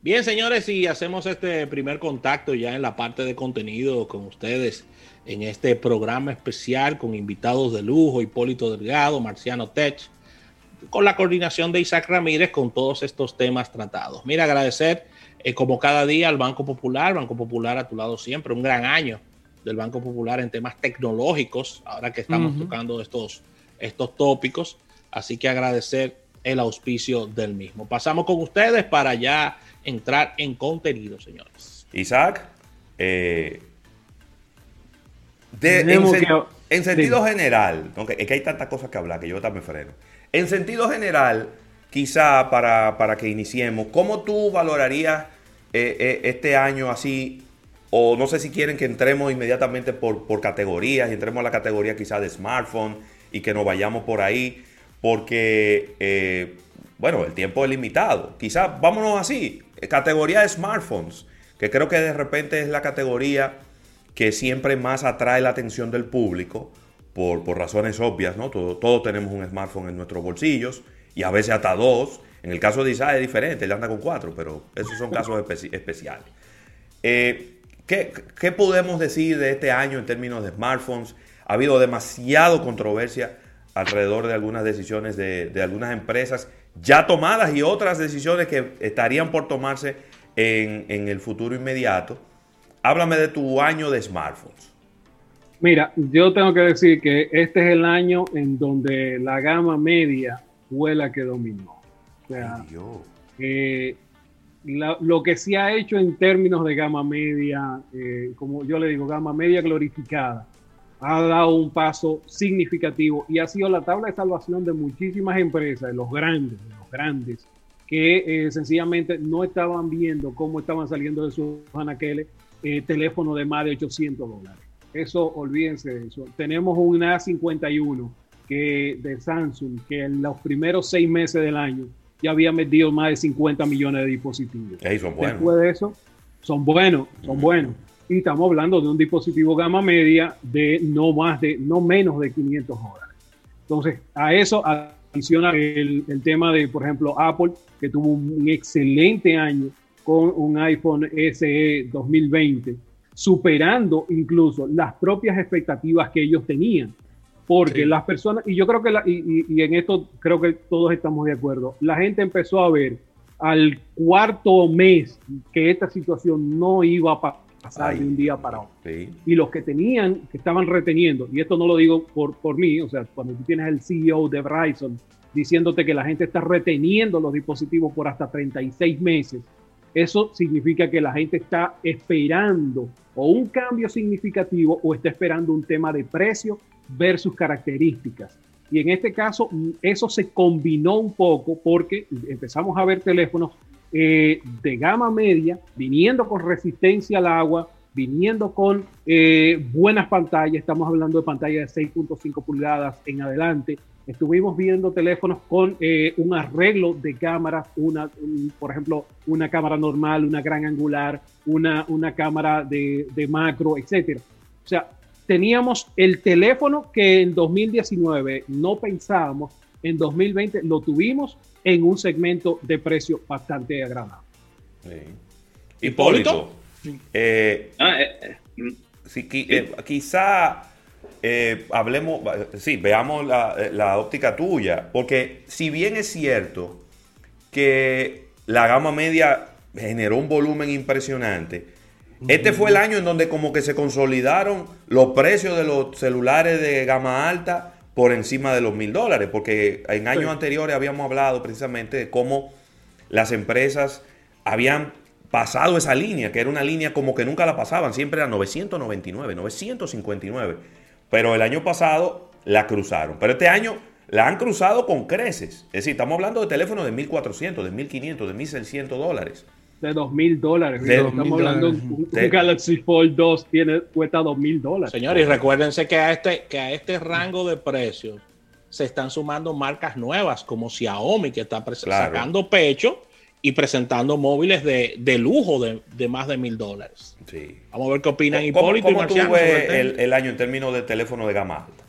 Bien, señores, y hacemos este primer contacto ya en la parte de contenido con ustedes en este programa especial con invitados de lujo, Hipólito Delgado, Marciano Tech, con la coordinación de Isaac Ramírez con todos estos temas tratados. Mira, agradecer eh, como cada día al Banco Popular, Banco Popular a tu lado siempre, un gran año del Banco Popular en temas tecnológicos, ahora que estamos tocando estos, estos tópicos, así que agradecer el auspicio del mismo. Pasamos con ustedes para ya entrar en contenido, señores. Isaac, eh, en, sentido general, es que hay tantas cosas que hablar que yo también freno. En sentido general, quizá para, que iniciemos, ¿cómo tú valorarías eh, eh, este año así? O no sé si quieren que entremos inmediatamente por, por categorías y entremos a la categoría quizá de smartphone y que nos vayamos por ahí, porque, bueno, el tiempo es limitado. Quizá vámonos así, Categoría de smartphones, que creo que de repente es la categoría que siempre más atrae la atención del público por, razones obvias, ¿no? Todos, tenemos un smartphone en nuestros bolsillos y a veces hasta dos. En el caso de Isaac es diferente, él anda con cuatro, pero esos son casos especiales. Eh, ¿qué, podemos decir de este año en términos de smartphones? Ha habido demasiado controversia alrededor de algunas decisiones de, de algunas empresas ya tomadas y otras decisiones que estarían por tomarse en, el futuro inmediato. Háblame de tu año de smartphones. Mira, yo tengo que decir que este es el año en donde la gama media fue la que dominó. O sea, eh, lo que se ha hecho en términos de gama media, eh, como yo le digo, gama media glorificada, ha dado un paso significativo y ha sido la tabla de salvación de muchísimas empresas, de los grandes, de los grandes, que eh, sencillamente no estaban viendo cómo estaban saliendo de sus anaqueles eh, teléfonos de más de 800 dólares. Eso, olvídense de eso. Tenemos un A51 que, de Samsung que en los primeros seis meses del año ya había metido más de 50 millones de dispositivos. son buenos. Después de eso, son buenos, son buenos y estamos hablando de un dispositivo gama media de no más de, no menos de 500 dólares. Entonces, a eso adiciona el, el, tema de, por ejemplo, Apple, que tuvo un excelente año con un iPhone SE 2020, superando incluso las propias expectativas que ellos tenían. Porque las personas, y yo creo que, y, y en esto creo que todos estamos de acuerdo, la gente empezó a ver al cuarto mes que esta situación no iba a pasar pasar de un día para otro. Y los que tenían, que estaban reteniendo, y esto no lo digo por, por mí, o sea, cuando tú tienes el CEO de Verizon diciéndote que la gente está reteniendo los dispositivos por hasta 36 meses, eso significa que la gente está esperando o un cambio significativo o está esperando un tema de precio versus características. Y en este caso, eso se combinó un poco porque empezamos a ver teléfonos eh, de gama media, viniendo con resistencia al agua, viniendo con eh, buenas pantallas, estamos hablando de pantallas de 6.5 pulgadas en adelante. Estuvimos viendo teléfonos con eh, un arreglo de cámaras, una, por ejemplo, una cámara normal, una gran angular, una, una cámara de, de macro, etcétera. O sea, teníamos el teléfono que en 2019 no pensábamos, en 2020 lo tuvimos en un segmento de precio bastante agradable. Hipólito, eh, ah, eh, eh, quizá hablemos, sí, veamos la, óptica tuya, porque si bien es cierto que la gama media generó un volumen impresionante, este fue el año en donde como que se consolidaron los precios de los celulares de gama alta por encima de los mil dólares, porque en años anteriores habíamos hablado precisamente de cómo las empresas habían pasado esa línea, que era una línea como que nunca la pasaban, siempre era 999, 959, pero el año pasado la cruzaron, pero este año la han cruzado con creces, es decir, estamos hablando de teléfonos de 1400, de 1500, de 1600 dólares de dos mil dólares. Estamos hablando un, un, Galaxy Fold 2 tiene, cuesta dos mil dólares. Señores, y recuérdense que a, este, que a este rango de precios se están sumando marcas nuevas como Xiaomi, que está sacando pecho y presentando móviles de, de lujo de, de, más de mil dólares. Sí. Vamos a ver qué opinan Hipólito ¿cómo, cómo y el, el, año en términos de teléfono de gama alta?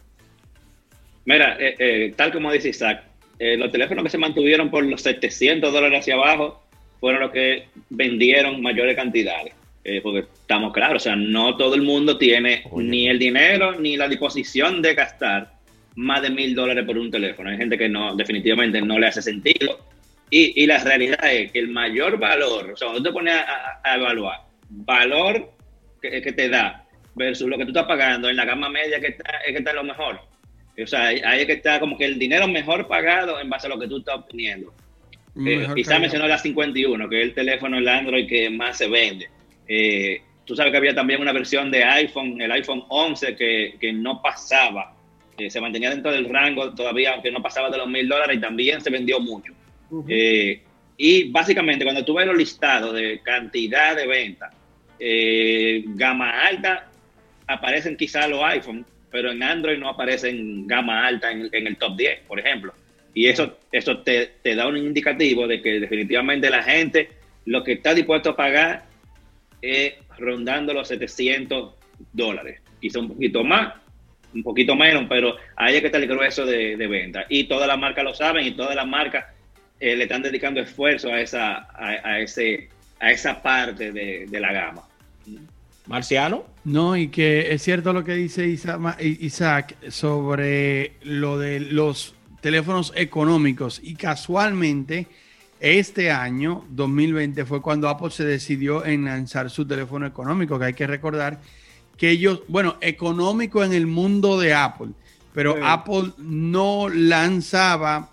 Mira, eh, eh, tal como dice Isaac, eh, los teléfonos que se mantuvieron por los 700 dólares hacia abajo fueron los que vendieron mayores cantidades. Eh, porque estamos claros, o sea, no todo el mundo tiene ni el dinero ni la disposición de gastar más de mil dólares por un teléfono. Hay gente que no, definitivamente no le hace sentido. Y, y la realidad es que el mayor valor, o sea, cuando te pones a, evaluar valor que, que, te da versus lo que tú estás pagando en la gama media que está, es que está lo mejor. O sea, ahí es que está como que el dinero mejor pagado en base a lo que tú estás obteniendo. Eh, quizá mencionó la 51, que es el teléfono, el Android que más se vende. Eh, tú sabes que había también una versión de iPhone, el iPhone 11, que, que no pasaba, eh, se mantenía dentro del rango todavía, aunque no pasaba de los mil dólares y también se vendió mucho. Eh, y básicamente cuando tú ves los listados de cantidad de ventas, gama alta, aparecen quizá los iPhone, pero en Android no aparecen gama alta en, en el top 10, por ejemplo. Y eso, eso te, te, da un indicativo de que definitivamente la gente lo que está dispuesto a pagar es rondando los 700 dólares. Quizá un poquito más, un poquito menos, pero ahí es que está el grueso de, de venta. Y todas las marcas lo saben y todas las marcas eh, le están dedicando esfuerzo a esa, a, ese, a esa parte de, de la gama. Marciano. No, y que es cierto lo que dice Isaac sobre lo de los teléfonos económicos y casualmente este año 2020 fue cuando Apple se decidió en lanzar su teléfono económico, que hay que recordar que ellos, bueno, económico en el mundo de Apple, pero Apple no lanzaba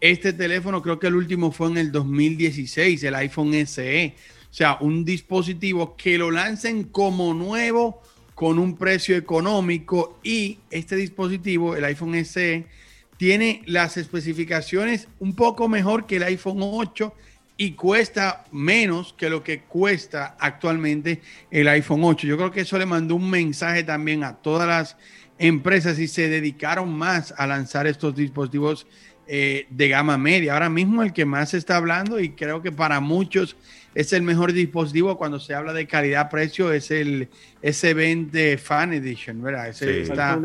este teléfono, creo que el último fue en el 2016, el iPhone SE. O sea, un dispositivo que lo lancen como nuevo con un precio económico y este dispositivo, el iPhone SE, tiene las especificaciones un poco mejor que el iPhone 8 y cuesta menos que lo que cuesta actualmente el iPhone 8. Yo creo que eso le mandó un mensaje también a todas las empresas y se dedicaron más a lanzar estos dispositivos eh, de gama media. Ahora mismo el que más se está hablando y creo que para muchos es el mejor dispositivo cuando se habla de calidad-precio es el S20 Fan Edition, ¿verdad? Ese está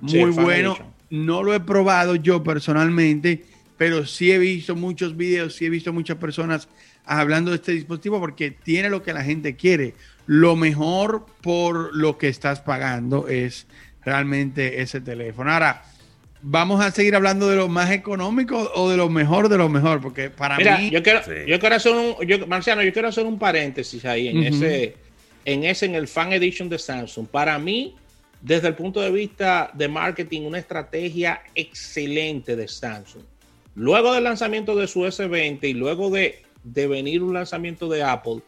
muy bueno no lo he probado yo personalmente, pero sí he visto muchos videos, sí he visto muchas personas hablando de este dispositivo porque tiene lo que la gente quiere. Lo mejor por lo que estás pagando es realmente ese teléfono. Ahora, vamos a seguir hablando de lo más económico o de lo mejor de lo mejor, porque para mí. Yo quiero, yo quiero hacer un, yo, Marciano, yo quiero hacer un paréntesis ahí en ese, en ese, en el Fan Edition de Samsung. Para mí, desde el punto de vista de marketing, una estrategia excelente de Samsung. Luego del lanzamiento de su S20 y luego de, venir un lanzamiento de Apple,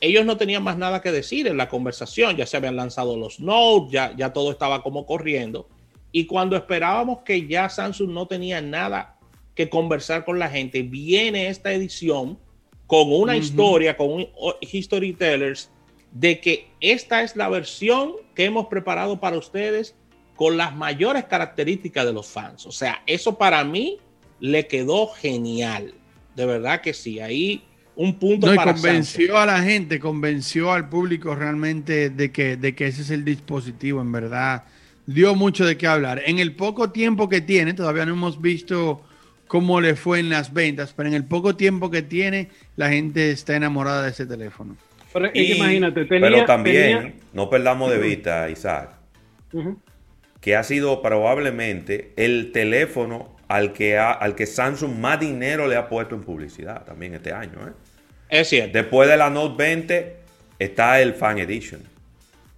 ellos no tenían más nada que decir en la conversación. Ya se habían lanzado los Note, ya, ya todo estaba como corriendo. Y cuando esperábamos que ya Samsung no tenía nada que conversar con la gente, viene esta edición con una historia, con un History Tellers de que esta es la versión que hemos preparado para ustedes con las mayores características de los fans. O sea, eso para mí le quedó genial. De verdad que sí. Ahí un punto no, para convenció a la gente, convenció al público realmente de que, de que ese es el dispositivo, en verdad. Dio mucho de qué hablar. En el poco tiempo que tiene, todavía no hemos visto cómo le fue en las ventas, pero en el poco tiempo que tiene, la gente está enamorada de ese teléfono. Pero, imagínate, pero también no perdamos de vista, Isaac, que ha sido probablemente el teléfono al que, al que Samsung más dinero le ha puesto en publicidad también este año. ¿eh? Es cierto. Después de la Note 20 está el Fan Edition.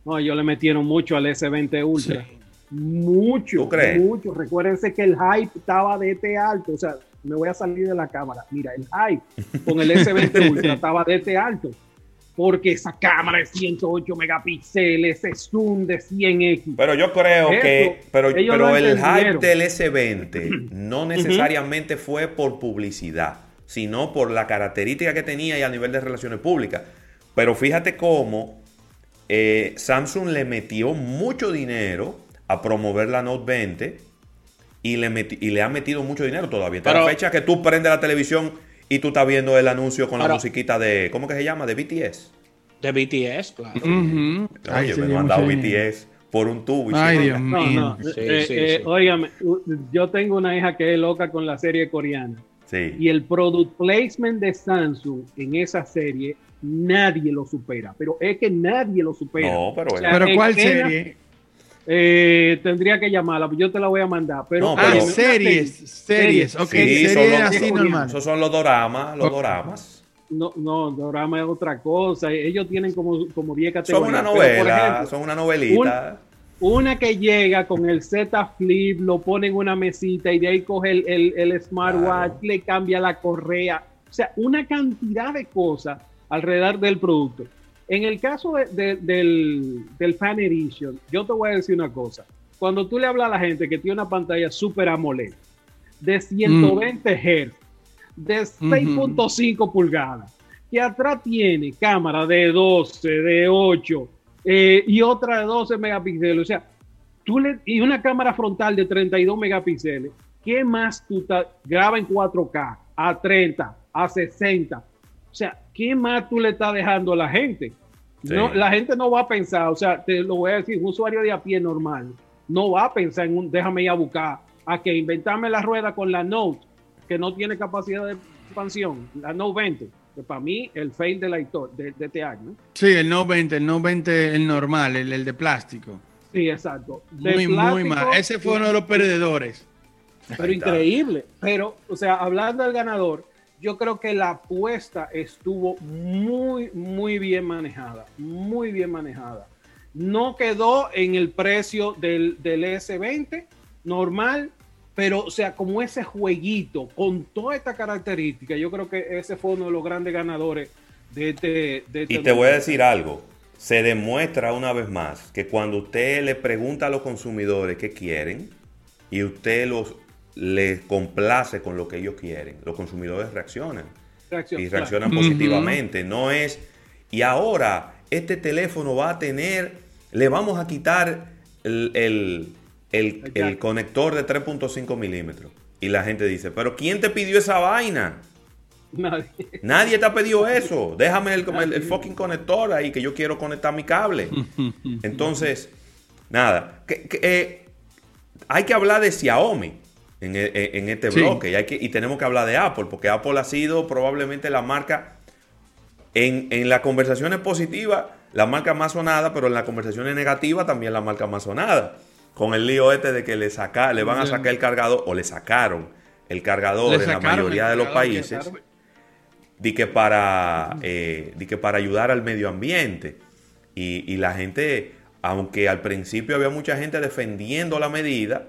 No, ellos le metieron mucho al S20 Ultra. Mucho, mucho. Recuérdense que el hype estaba de este alto. O sea, me voy a salir de la cámara. Mira, el hype con el S20 Ultra estaba de este alto porque esa cámara de 108 megapíxeles, ese zoom de 100x. Pero yo creo que, pero, pero el hype del S20 no necesariamente fue por publicidad, sino por la característica que tenía y a nivel de relaciones públicas. Pero fíjate cómo eh, Samsung le metió mucho dinero a promover la Note 20 y le, y le ha metido mucho dinero todavía. Hasta la fecha que tú prendes la televisión y tú estás viendo el anuncio con la musiquita de. ¿Cómo que se llama? De BTS. De BTS, claro. Oye, me han mandado BTS por un tubo. Ay, Dios mío. No, no. Eh, eh, yo tengo una hija que es loca con la serie coreana. Sí. Y el product placement de Samsung en esa serie, nadie lo supera. Pero es que nadie lo supera. No, pero O sea, Pero ¿cuál escena- serie? Eh, tendría que llamarla, yo te la voy a mandar. Pero, No, Ah, pero- series, series, ok, Sí, son series así normal. Esos son los doramas, los doramas. No, no, drama es otra cosa. Ellos tienen como, como 10 Son categorías. una Pero, por novela, ejemplo, son una novelita. Una que llega con el Z Flip, lo pone en una mesita y de ahí coge el, el- el smartwatch, Claro. le cambia la correa. O sea, una cantidad de cosas alrededor del producto. En el caso de- de- del, del Fan Edition, yo te voy a decir una cosa. Cuando tú le hablas a la gente que tiene una pantalla Super AMOLED de 120 Hz, de 6.5 pulgadas, que atrás tiene cámara de 12, de 8 eh, y otra de 12 megapíxeles, o sea, tú le, y una cámara frontal de 32 megapíxeles, ¿qué más tú graba en 4K, a 30, a 60? O sea, ¿qué más tú le estás dejando a la gente? Sí. No, la gente no va a pensar, o sea, te lo voy a decir, un usuario de a pie normal no va a pensar en un, déjame ir a buscar, a que inventarme la rueda con la Note, que no tiene capacidad de expansión, la Note 20, que para mí el fail de, la de, de este año. Sí, el no 20, el no 20, el normal, el, el de plástico. Sí, exacto. De Muy, muy mal. Ese fue uno de los perdedores. Pero increíble. Pero, o sea, hablando del ganador, yo creo que la apuesta estuvo muy, muy bien manejada. Muy bien manejada. No quedó en el precio del, del S20 normal, pero, o sea, como ese jueguito con toda esta característica, yo creo que ese fue uno de los grandes ganadores de este. de este Y te voy a decir algo. Se demuestra una vez más que cuando usted le pregunta a los consumidores qué quieren y usted los les complace con lo que ellos quieren, los consumidores reaccionan reacción, y claro. reaccionan positivamente. No es, y ahora este teléfono va a tener, le vamos a quitar el, el- el- conector de 3.5 milímetros. Y la gente dice, pero ¿quién te pidió esa vaina? Nadie. Nadie te ha pedido eso. Déjame el, el- el fucking conector ahí que yo quiero conectar mi cable. Entonces, nada. que- que, eh, hay que hablar de Xiaomi en, e- e- en este Sí. bloque y, hay que, y tenemos que hablar de Apple porque Apple ha sido probablemente la marca en, en las conversaciones positivas, la marca más sonada, pero en las conversaciones negativas también la marca más sonada. Con el lío este de que le, saca, le van a sacar el cargador o le sacaron el cargador en la mayoría de los países di que para, eh, di que para ayudar al medio ambiente. Y, y la gente, aunque al principio había mucha gente defendiendo la medida,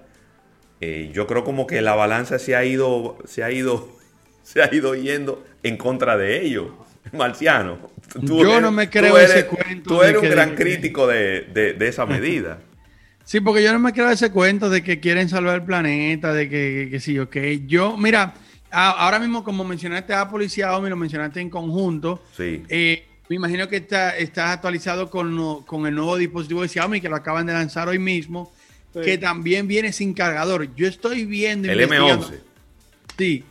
eh, yo creo como que la balanza se ha ido, se ha ido, se ha ido yendo en contra de ellos. Marciano. Yo no me creo tú ese cuento Tú eres un gran crítico de, de- de esa medida. Sí, porque yo no me creo ese cuento de que quieren salvar el planeta, de que, que, que sí, ok. Yo, mira, a- ahora mismo como mencionaste Apple y Xiaomi, lo mencionaste en conjunto, Sí. eh, me imagino que está, estás actualizado con, con el nuevo dispositivo de Xiaomi que lo acaban de lanzar hoy mismo, Sí. que también viene sin cargador. Yo estoy viendo... El investigando- M11. Sí,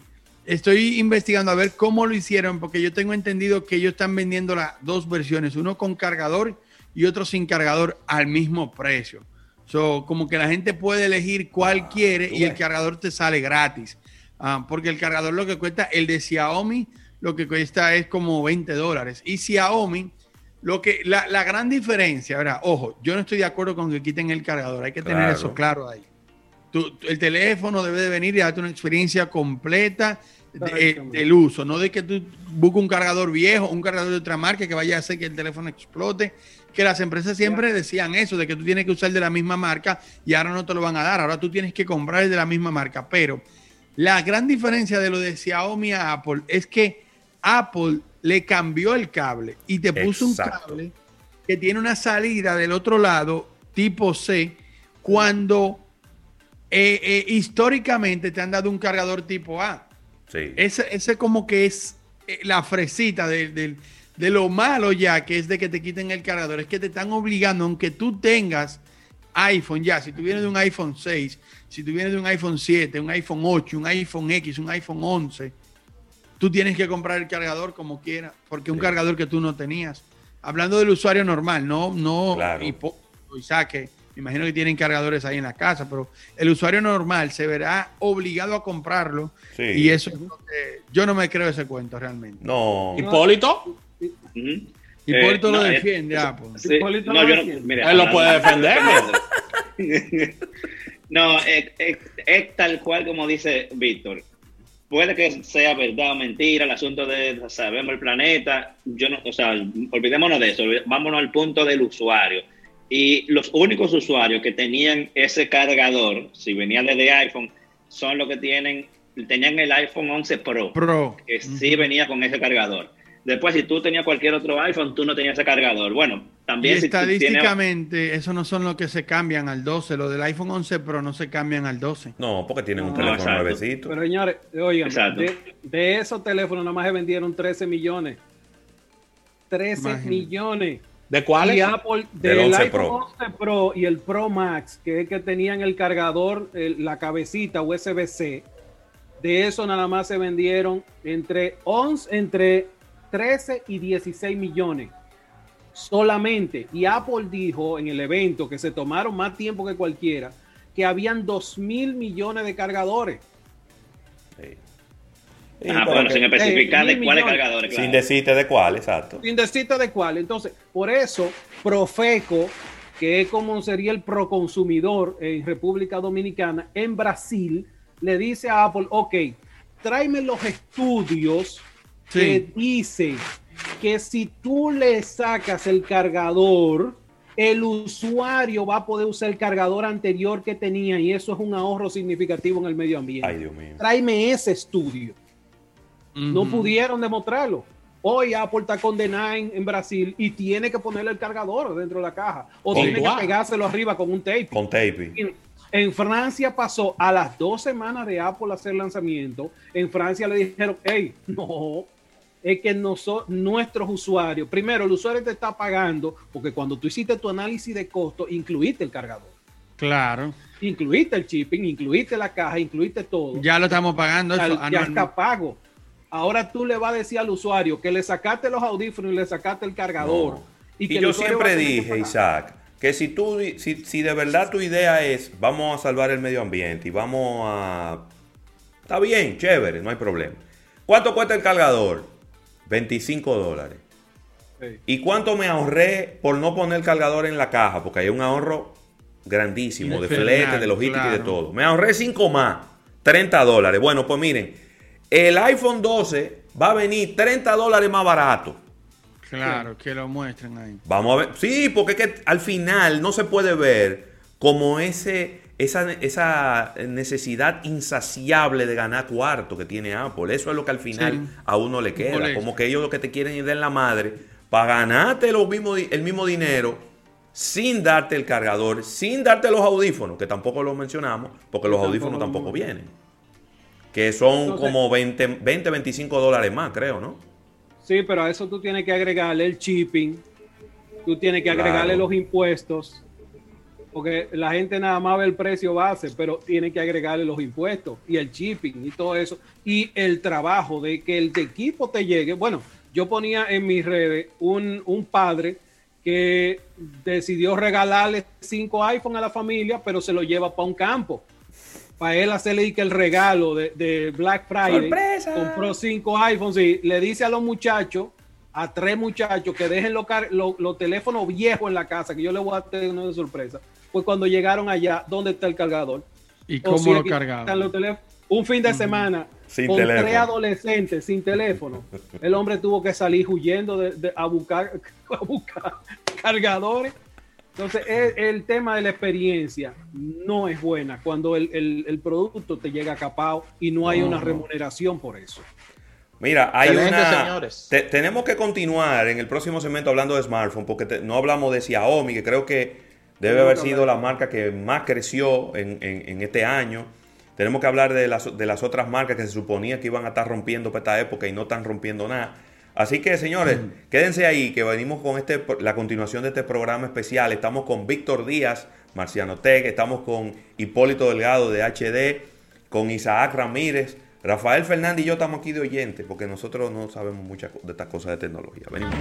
estoy investigando a ver cómo lo hicieron, porque yo tengo entendido que ellos están vendiendo las dos versiones, uno con cargador y otro sin cargador al mismo precio. So, como que la gente puede elegir cuál quiere tú y el cargador te sale gratis. Ah, porque el cargador lo que cuesta, el de Xiaomi, lo que cuesta es como 20 dólares. Y Xiaomi, lo que, la, la gran diferencia, ¿verdad? Ojo, yo no estoy de acuerdo con que quiten el cargador, hay que tener eso claro ahí. El teléfono debe de venir y darte una experiencia completa de- eh, del uso, no de que tú busques un cargador viejo, un cargador de otra marca que vaya a hacer que el teléfono explote, que las empresas siempre decían eso, de que tú tienes que usar el de la misma marca y ahora no te lo van a dar, ahora tú tienes que comprar el de la misma marca, pero la gran diferencia de lo de Xiaomi a Apple es que Apple le cambió el cable y te puso Exacto. un cable que tiene una salida del otro lado tipo C cuando eh, eh, históricamente te han dado un cargador tipo A. Sí. Ese, ese como que es eh, la fresita de, de- de lo malo ya, que es de que te quiten el cargador. Es que te están obligando, aunque tú tengas iPhone ya, si tú vienes de un iPhone 6, si tú vienes de un iPhone 7, un iPhone 8, un iPhone X, un iPhone 11, tú tienes que comprar el cargador como quieras, porque un Sí. cargador que tú no tenías. Hablando del usuario normal, no, no Claro. hipo- Isaac, que me imagino que tienen cargadores ahí en la casa, pero el usuario normal se verá obligado a comprarlo. Y eso es lo que yo no me creo ese cuento realmente. No. ¿Hipólito? Hipólito lo defiende, Hipólito no, yo no, mira, Él lo puede defender. no, es, tal cual como dice Víctor puede que sea verdad o mentira el asunto de sabemos el planeta, yo no, o sea, olvidémonos de eso, vámonos al punto del usuario. Y los únicos usuarios que tenían ese cargador, si venía desde iPhone, son los que tienen, tenían el iPhone 11 Pro, Pro. que sí venía con ese cargador. Después, si tú tenías cualquier otro iPhone, tú no tenías ese cargador. Bueno, también... estadísticamente, eso no son los que se cambian al 12. Los del iPhone 11 Pro no se cambian al 12. No, porque tienen un teléfono nuevecito. Pero señores, oigan, de, esos teléfonos nada más se vendieron 13 millones. 13 millones. ¿De cuáles? Y Apple, del, iPhone 11 Pro y el Pro Max, que es que tenían el cargador, la cabecita USB-C. De eso nada más se vendieron entre 11, entre 13 y 16 millones solamente. Y Apple dijo en el evento que se tomaron más tiempo que cualquiera, que habían 2 mil millones de cargadores. Ah, bueno, sin especificar de cuáles cargadores. Sin decirte de cuál, exacto. Sin decirte de cuál. Entonces, por eso, Profeco, que es como sería el proconsumidor en República Dominicana, en Brasil, le dice a Apple, ok, tráeme los estudios que dice que si tú le sacas el cargador, el usuario va a poder usar el cargador anterior que tenía y eso es un ahorro significativo en el medio ambiente. Ay, Dios mío. Tráeme ese estudio. No pudieron demostrarlo. Hoy Apple está condenada en, Brasil y tiene que ponerle el cargador dentro de la caja o tiene que pegárselo arriba con un tape. Con tape. En Francia pasó a las dos semanas de Apple hacer lanzamiento. En Francia le dijeron, hey, no, es que nuestros usuarios, primero, el usuario te está pagando porque cuando tú hiciste tu análisis de costo, incluiste el cargador. Claro. Incluiste el shipping, incluiste la caja, incluiste todo. Ya lo estamos pagando. Ya, ah, está pago. Ahora tú le vas a decir al usuario que le sacaste los audífonos y le sacaste el cargador. Y, que yo siempre dije, Isaac, que si tú, si, si de verdad tu idea es vamos a salvar el medio ambiente y vamos a... Está bien, chévere, no hay problema. ¿Cuánto cuesta el cargador? 25 dólares. ¿Y cuánto me ahorré por no poner cargador en la caja? Porque hay un ahorro grandísimo de flete, de logística y de todo. Me ahorré 5 más, 30 dólares. Bueno, pues miren, el iPhone 12 va a venir 30 dólares más barato. Claro, que lo muestren ahí. Vamos a ver. Sí, porque es que al final no se puede ver como ese esa, necesidad insaciable de ganar cuarto que tiene Apple. Eso es lo que al final a uno le queda. Como que ellos lo que te quieren es dar la madre para ganarte lo mismo, el mismo dinero sin darte el cargador, sin darte los audífonos, que tampoco lo mencionamos, porque los audífonos tampoco vienen. Que son como 20, 20, 25 dólares más, creo, ¿no? Sí, pero a eso tú tienes que agregarle el shipping, tú tienes que agregarle los impuestos porque la gente nada más ve el precio base, pero tiene que agregarle los impuestos y el shipping y todo eso, y el trabajo de que el equipo te llegue. Bueno, yo ponía en mis redes un, padre que decidió regalarle cinco iPhone a la familia, pero se lo lleva para un campo. Para él hacerle el regalo de, Black Friday. Compró cinco iPhones y le dice a los muchachos, a tres muchachos, que dejen los, los teléfonos viejos en la casa, que yo le voy a tener una sorpresa pues cuando llegaron allá, ¿dónde está el cargador? ¿Y cómo lo cargaron? Un fin de semana con tres adolescentes sin teléfono. El hombre tuvo que salir huyendo de, a, buscar, a buscar cargadores. Entonces, el, tema de la experiencia no es buena cuando el, producto te llega capado y no hay una remuneración por eso. Mira, hay una. tenemos que continuar en el próximo segmento hablando de smartphone, porque no hablamos de Xiaomi, que creo que Debe haber sido la marca que más creció en, este año. Tenemos que hablar de las, de las, otras marcas que se suponía que iban a estar rompiendo para esta época y no están rompiendo nada. Así que, señores, quédense ahí, que venimos con este, la continuación de este programa especial. Estamos con Víctor Díaz, Marciano Tech, estamos con Hipólito Delgado de HD, con Isaac Ramírez, Rafael Fernández y yo estamos aquí de oyentes, porque nosotros no sabemos muchas de estas cosas de tecnología. Venimos.